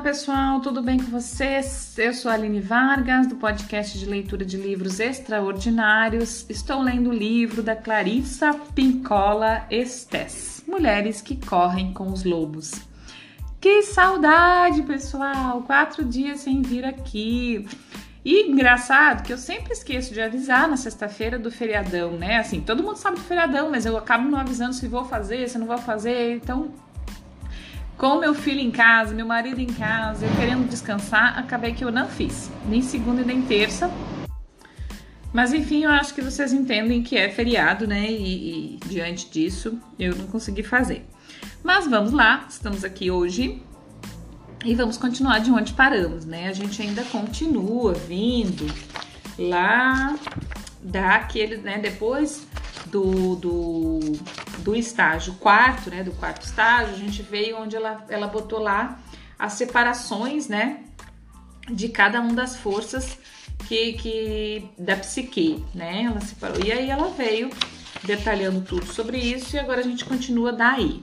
pessoal, tudo bem com vocês? Eu sou a Aline Vargas, do podcast de leitura de livros extraordinários. Estou lendo o livro da Clarissa Pincola Estes, Mulheres que Correm com os Lobos. Que saudade, pessoal! Quatro dias sem vir aqui. E engraçado que eu sempre esqueço de avisar na sexta-feira do feriadão, né? Assim, todo mundo sabe do feriadão, mas eu acabo não avisando se vou fazer, se não vou fazer. Então, com meu filho em casa, meu marido em casa, eu querendo descansar, acabei que eu não fiz, nem segunda nem terça. Mas enfim, eu acho que vocês entendem que é feriado, né? E, e diante disso, eu não consegui fazer. Mas vamos lá, estamos aqui hoje e vamos continuar de onde paramos, né? A gente ainda continua vindo lá daquele, né? Depois do, do, do estágio quarto, né, do quarto estágio, a gente veio onde ela, ela botou lá as separações, né, de cada uma das forças que, que da psique, né, ela separou. E aí ela veio detalhando tudo sobre isso e agora a gente continua daí.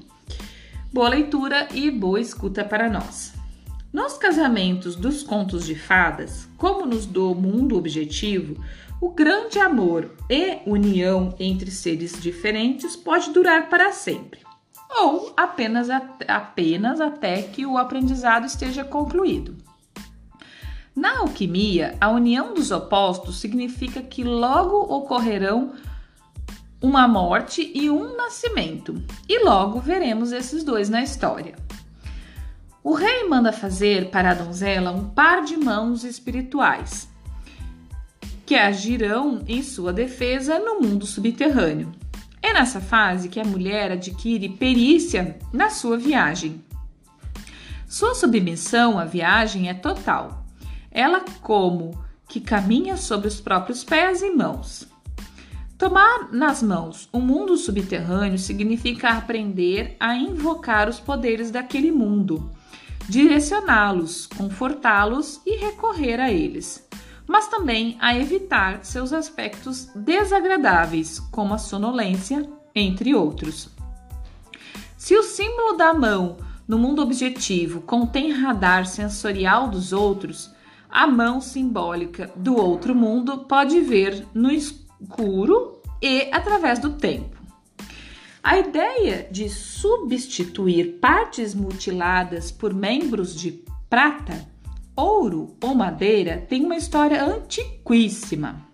Boa leitura e boa escuta para nós. Nos casamentos dos contos de fadas, como nos do mundo objetivo, o grande amor e união entre seres diferentes pode durar para sempre, ou apenas, apenas até que o aprendizado esteja concluído. Na alquimia, a união dos opostos significa que logo ocorrerão uma morte e um nascimento, e logo veremos esses dois na história. O rei manda fazer para a donzela um par de mãos espirituais que agirão em sua defesa no mundo subterrâneo. É nessa fase que a mulher adquire perícia na sua viagem. Sua submissão à viagem é total. Ela como que caminha sobre os próprios pés e mãos. Tomar nas mãos o mundo subterrâneo significa aprender a invocar os poderes daquele mundo, direcioná-los, confortá-los e recorrer a eles mas também a evitar seus aspectos desagradáveis, como a sonolência, entre outros. Se o símbolo da mão no mundo objetivo contém radar sensorial dos outros, a mão simbólica do outro mundo pode ver no escuro e através do tempo. A ideia de substituir partes mutiladas por membros de prata Ouro ou madeira tem uma história antiquíssima.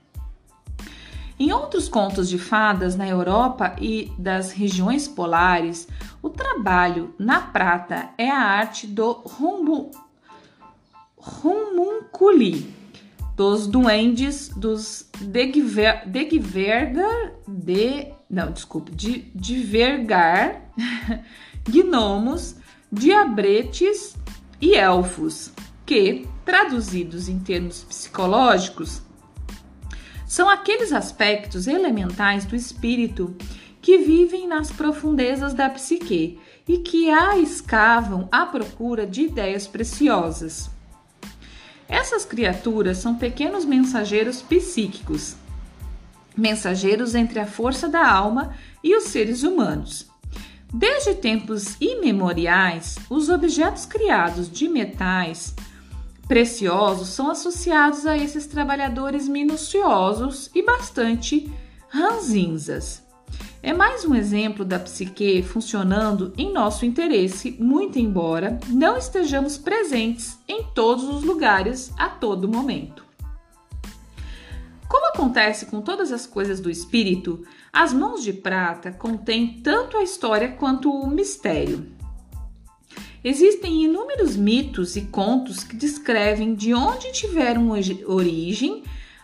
Em outros contos de fadas na Europa e das regiões polares, o trabalho na prata é a arte do rumbu, rumunculi, dos duendes, dos Degver, de, não, desculpe, de, de vergar, gnomos, diabretes e elfos que, traduzidos em termos psicológicos, são aqueles aspectos elementais do espírito que vivem nas profundezas da psique e que a escavam à procura de ideias preciosas. Essas criaturas são pequenos mensageiros psíquicos, mensageiros entre a força da alma e os seres humanos. Desde tempos imemoriais, os objetos criados de metais preciosos são associados a esses trabalhadores minuciosos e bastante ranzinzas. É mais um exemplo da psique funcionando em nosso interesse, muito embora não estejamos presentes em todos os lugares a todo momento. Como acontece com todas as coisas do espírito, as mãos de prata contêm tanto a história quanto o mistério. Existem inúmeros mitos e contos que descrevem de onde tiveram origem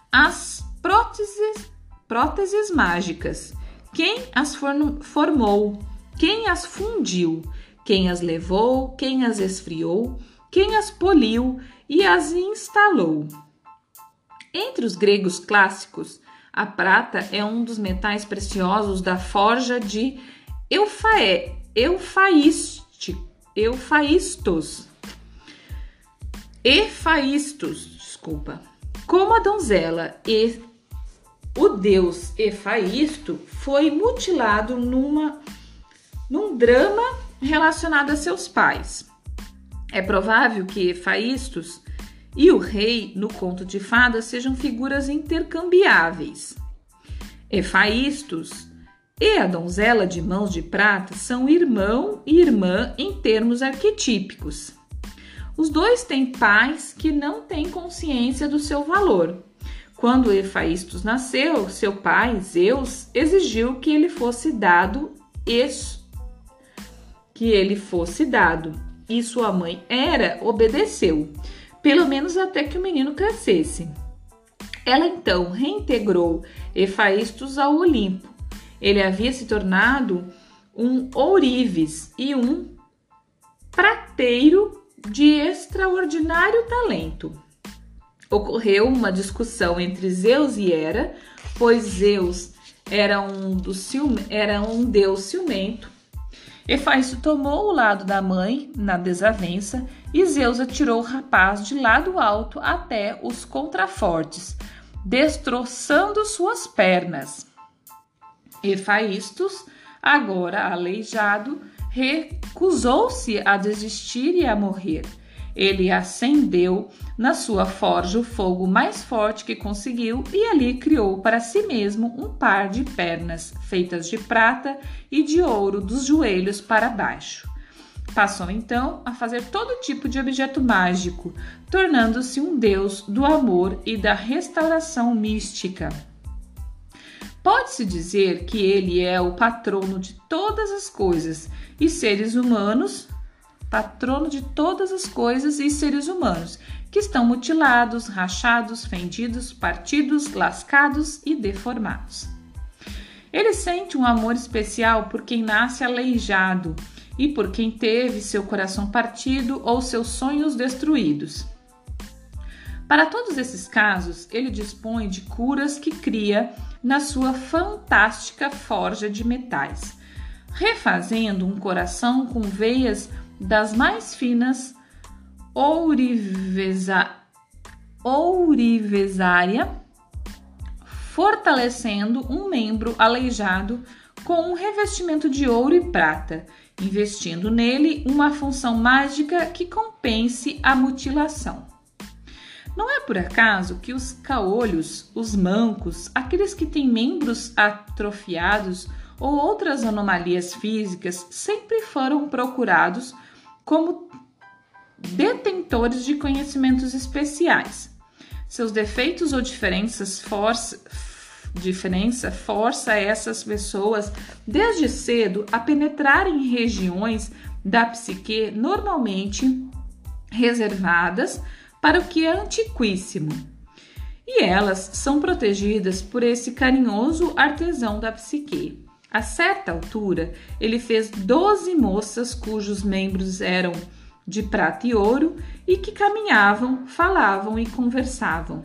as próteses, próteses mágicas, quem as formou, quem as fundiu, quem as levou, quem as esfriou, quem as poliu e as instalou. Entre os gregos clássicos, a prata é um dos metais preciosos da forja de Eufaístico Eufaístos. Efaístos, desculpa. Como a donzela e o deus Efaísto foi mutilado numa, num drama relacionado a seus pais. É provável que Faístos e o rei no conto de fadas sejam figuras intercambiáveis. Efaístos e a donzela de mãos de prata são irmão e irmã em termos arquetípicos. Os dois têm pais que não têm consciência do seu valor. Quando Efaístos nasceu, seu pai, Zeus, exigiu que ele fosse dado isso, que ele fosse dado, e sua mãe Hera obedeceu pelo menos até que o menino crescesse. Ela então reintegrou Efaístos ao Olimpo. Ele havia se tornado um ourives e um prateiro de extraordinário talento. Ocorreu uma discussão entre Zeus e Hera, pois Zeus era um, do ciume, era um deus ciumento Efaisto tomou o lado da mãe na desavença e Zeus atirou o rapaz de lado alto até os contrafortes, destroçando suas pernas. Efaístos, agora aleijado, recusou-se a desistir e a morrer. Ele acendeu na sua forja o fogo mais forte que conseguiu e ali criou para si mesmo um par de pernas feitas de prata e de ouro dos joelhos para baixo. Passou então a fazer todo tipo de objeto mágico, tornando-se um deus do amor e da restauração mística. Pode-se dizer que ele é o patrono de todas as coisas e seres humanos patrono de todas as coisas e seres humanos, que estão mutilados, rachados, fendidos, partidos, lascados e deformados. Ele sente um amor especial por quem nasce aleijado e por quem teve seu coração partido ou seus sonhos destruídos. Para todos esses casos, ele dispõe de curas que cria na sua fantástica forja de metais, refazendo um coração com veias das mais finas ourivesa, ourivesária, fortalecendo um membro aleijado com um revestimento de ouro e prata, investindo nele uma função mágica que compense a mutilação. Não é por acaso que os caolhos, os mancos, aqueles que têm membros atrofiados ou outras anomalias físicas sempre foram procurados como detentores de conhecimentos especiais. Seus defeitos ou diferenças força, diferença força essas pessoas desde cedo a penetrar em regiões da psique normalmente reservadas para o que é antiquíssimo. E elas são protegidas por esse carinhoso artesão da psique. A certa altura, ele fez doze moças cujos membros eram de prata e ouro e que caminhavam, falavam e conversavam.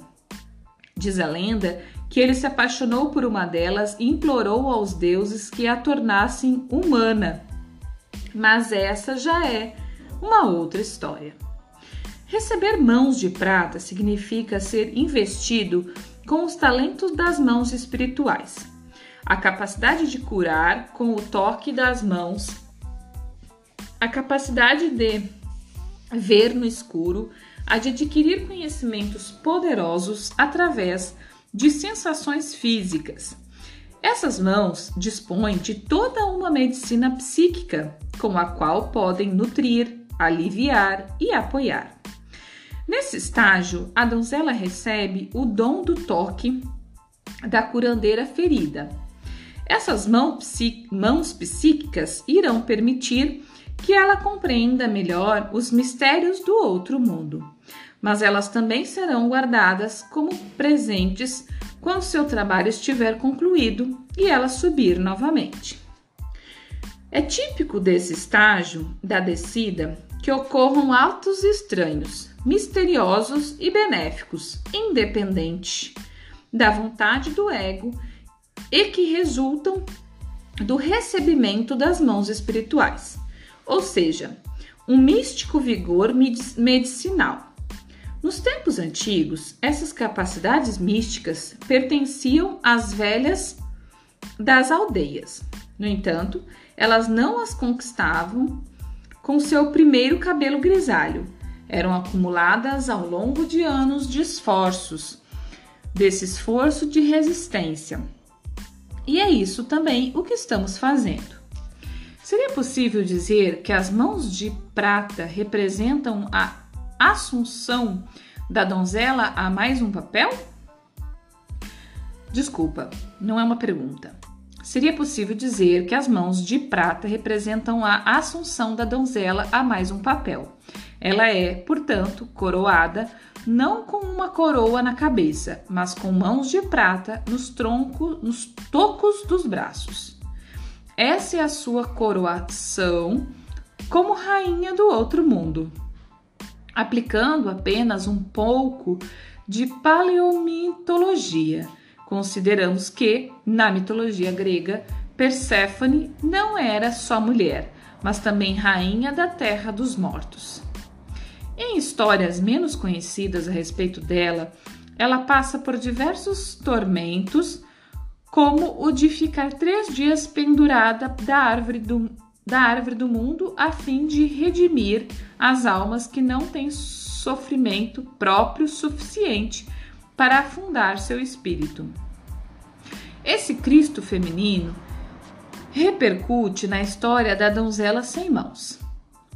Diz a lenda que ele se apaixonou por uma delas e implorou aos deuses que a tornassem humana. Mas essa já é uma outra história. Receber mãos de prata significa ser investido com os talentos das mãos espirituais a capacidade de curar com o toque das mãos, a capacidade de ver no escuro, a de adquirir conhecimentos poderosos através de sensações físicas. Essas mãos dispõem de toda uma medicina psíquica com a qual podem nutrir, aliviar e apoiar. Nesse estágio, a donzela recebe o dom do toque da curandeira ferida, essas mãos, psíquicas irão permitir que ela compreenda melhor os mistérios do outro mundo, mas elas também serão guardadas como presentes quando seu trabalho estiver concluído e ela subir novamente. É típico desse estágio da descida que ocorram atos estranhos, misteriosos e benéficos, independente da vontade do ego e que resultam do recebimento das mãos espirituais, ou seja, um místico vigor medicinal. Nos tempos antigos, essas capacidades místicas pertenciam às velhas das aldeias. No entanto, elas não as conquistavam com seu primeiro cabelo grisalho. Eram acumuladas ao longo de anos de esforços, desse esforço de resistência. E é isso também o que estamos fazendo. Seria possível dizer que as mãos de prata representam a assunção da donzela a mais um papel? Desculpa, não é uma pergunta. Seria possível dizer que as mãos de prata representam a assunção da donzela a mais um papel. Ela é, portanto, coroada não com uma coroa na cabeça, mas com mãos de prata nos troncos, nos tocos dos braços. Essa é a sua coroação como rainha do outro mundo. Aplicando apenas um pouco de paleomitologia Consideramos que, na mitologia grega, Perséfone não era só mulher, mas também rainha da terra dos mortos. Em histórias menos conhecidas a respeito dela, ela passa por diversos tormentos, como o de ficar três dias pendurada da árvore do, da árvore do mundo a fim de redimir as almas que não têm sofrimento próprio suficiente para afundar seu espírito. Esse Cristo feminino repercute na história da donzela sem mãos.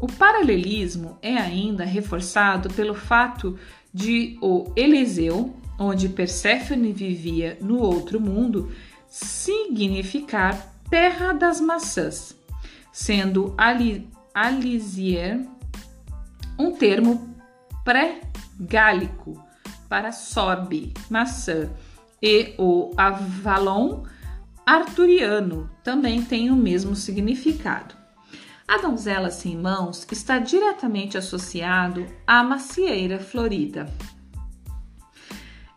O paralelismo é ainda reforçado pelo fato de o Eliseu, onde Perséfone vivia no outro mundo, significar terra das maçãs, sendo Alisier um termo pré-gálico para sorbe, maçã, e o Avalon arturiano também tem o mesmo significado. A donzela sem mãos está diretamente associado à macieira florida.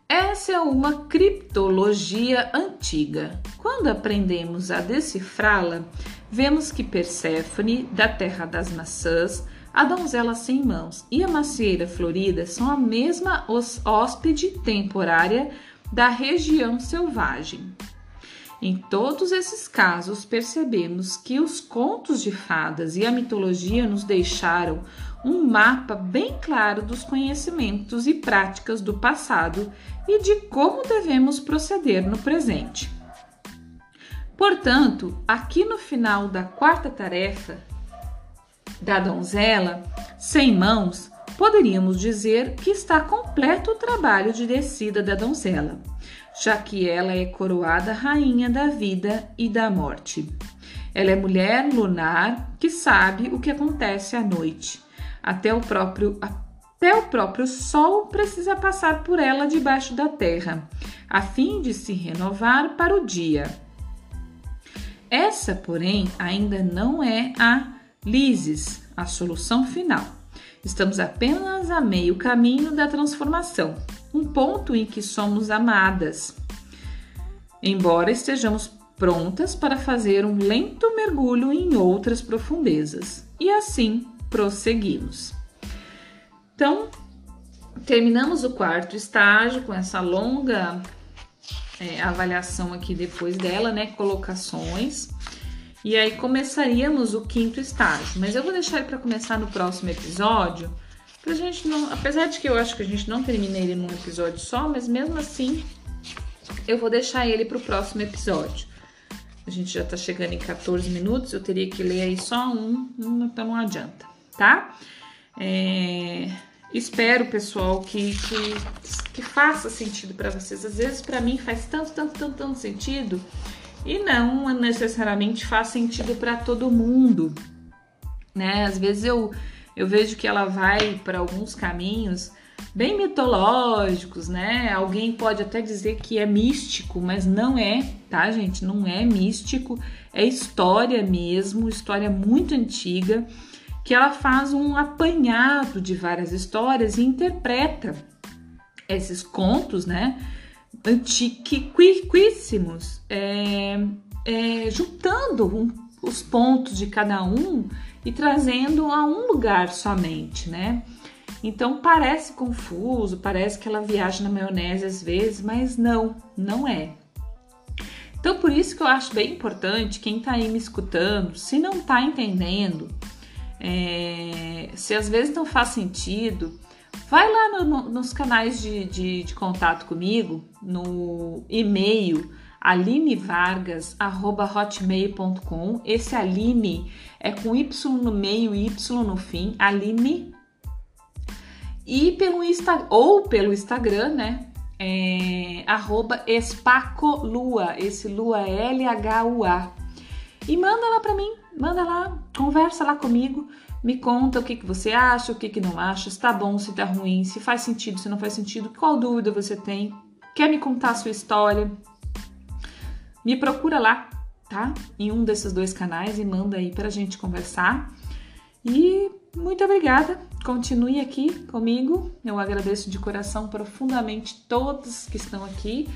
Essa é uma criptologia antiga. Quando aprendemos a decifrá-la, vemos que Perséfone, da terra das maçãs, a donzela sem mãos e a macieira florida são a mesma hóspede temporária da região selvagem. Em todos esses casos, percebemos que os contos de fadas e a mitologia nos deixaram um mapa bem claro dos conhecimentos e práticas do passado e de como devemos proceder no presente. Portanto, aqui no final da quarta tarefa, da donzela sem mãos, poderíamos dizer que está completo o trabalho de descida da donzela, já que ela é coroada rainha da vida e da morte. Ela é mulher lunar que sabe o que acontece à noite. Até o próprio até o próprio sol precisa passar por ela debaixo da terra, a fim de se renovar para o dia. Essa, porém, ainda não é a Lises, a solução final. Estamos apenas a meio caminho da transformação, um ponto em que somos amadas. Embora estejamos prontas para fazer um lento mergulho em outras profundezas. E assim prosseguimos. Então, terminamos o quarto estágio com essa longa é, avaliação aqui depois dela, né? Colocações. E aí começaríamos o quinto estágio. Mas eu vou deixar para começar no próximo episódio. Pra gente não. Apesar de que eu acho que a gente não termina ele num episódio só, mas mesmo assim eu vou deixar ele para o próximo episódio. A gente já tá chegando em 14 minutos, eu teria que ler aí só um, então não adianta, tá? É, espero, pessoal, que, que, que faça sentido para vocês. Às vezes, para mim, faz tanto, tanto, tanto, tanto sentido e não necessariamente faz sentido para todo mundo, né? Às vezes eu, eu vejo que ela vai para alguns caminhos bem mitológicos, né? Alguém pode até dizer que é místico, mas não é, tá, gente? Não é místico, é história mesmo, história muito antiga, que ela faz um apanhado de várias histórias e interpreta esses contos, né? antiquíssimos, é, é, juntando um, os pontos de cada um e trazendo a um lugar somente, né? Então parece confuso, parece que ela viaja na maionese às vezes, mas não, não é. Então por isso que eu acho bem importante quem está aí me escutando, se não está entendendo, É, se às vezes não faz sentido, vai lá no, no, nos canais de, de, de, contato comigo, no e-mail alinevargas.hotmail.com. Esse Aline é com Y no meio e Y no fim, Aline. E pelo Insta, ou pelo Instagram, né? É, arroba espacolua, esse lua é L-H-U-A. E manda lá para mim, manda lá, conversa lá comigo, me conta o que, que você acha, o que, que não acha, se tá bom, se tá ruim, se faz sentido, se não faz sentido, qual dúvida você tem, quer me contar a sua história, me procura lá, tá? Em um desses dois canais e manda aí pra gente conversar. E muito obrigada, continue aqui comigo, eu agradeço de coração profundamente todos que estão aqui.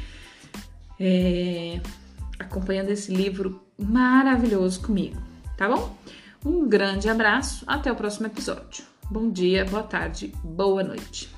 É, acompanhando esse livro maravilhoso comigo, tá bom? Um grande abraço, até o próximo episódio. Bom dia, boa tarde, boa noite.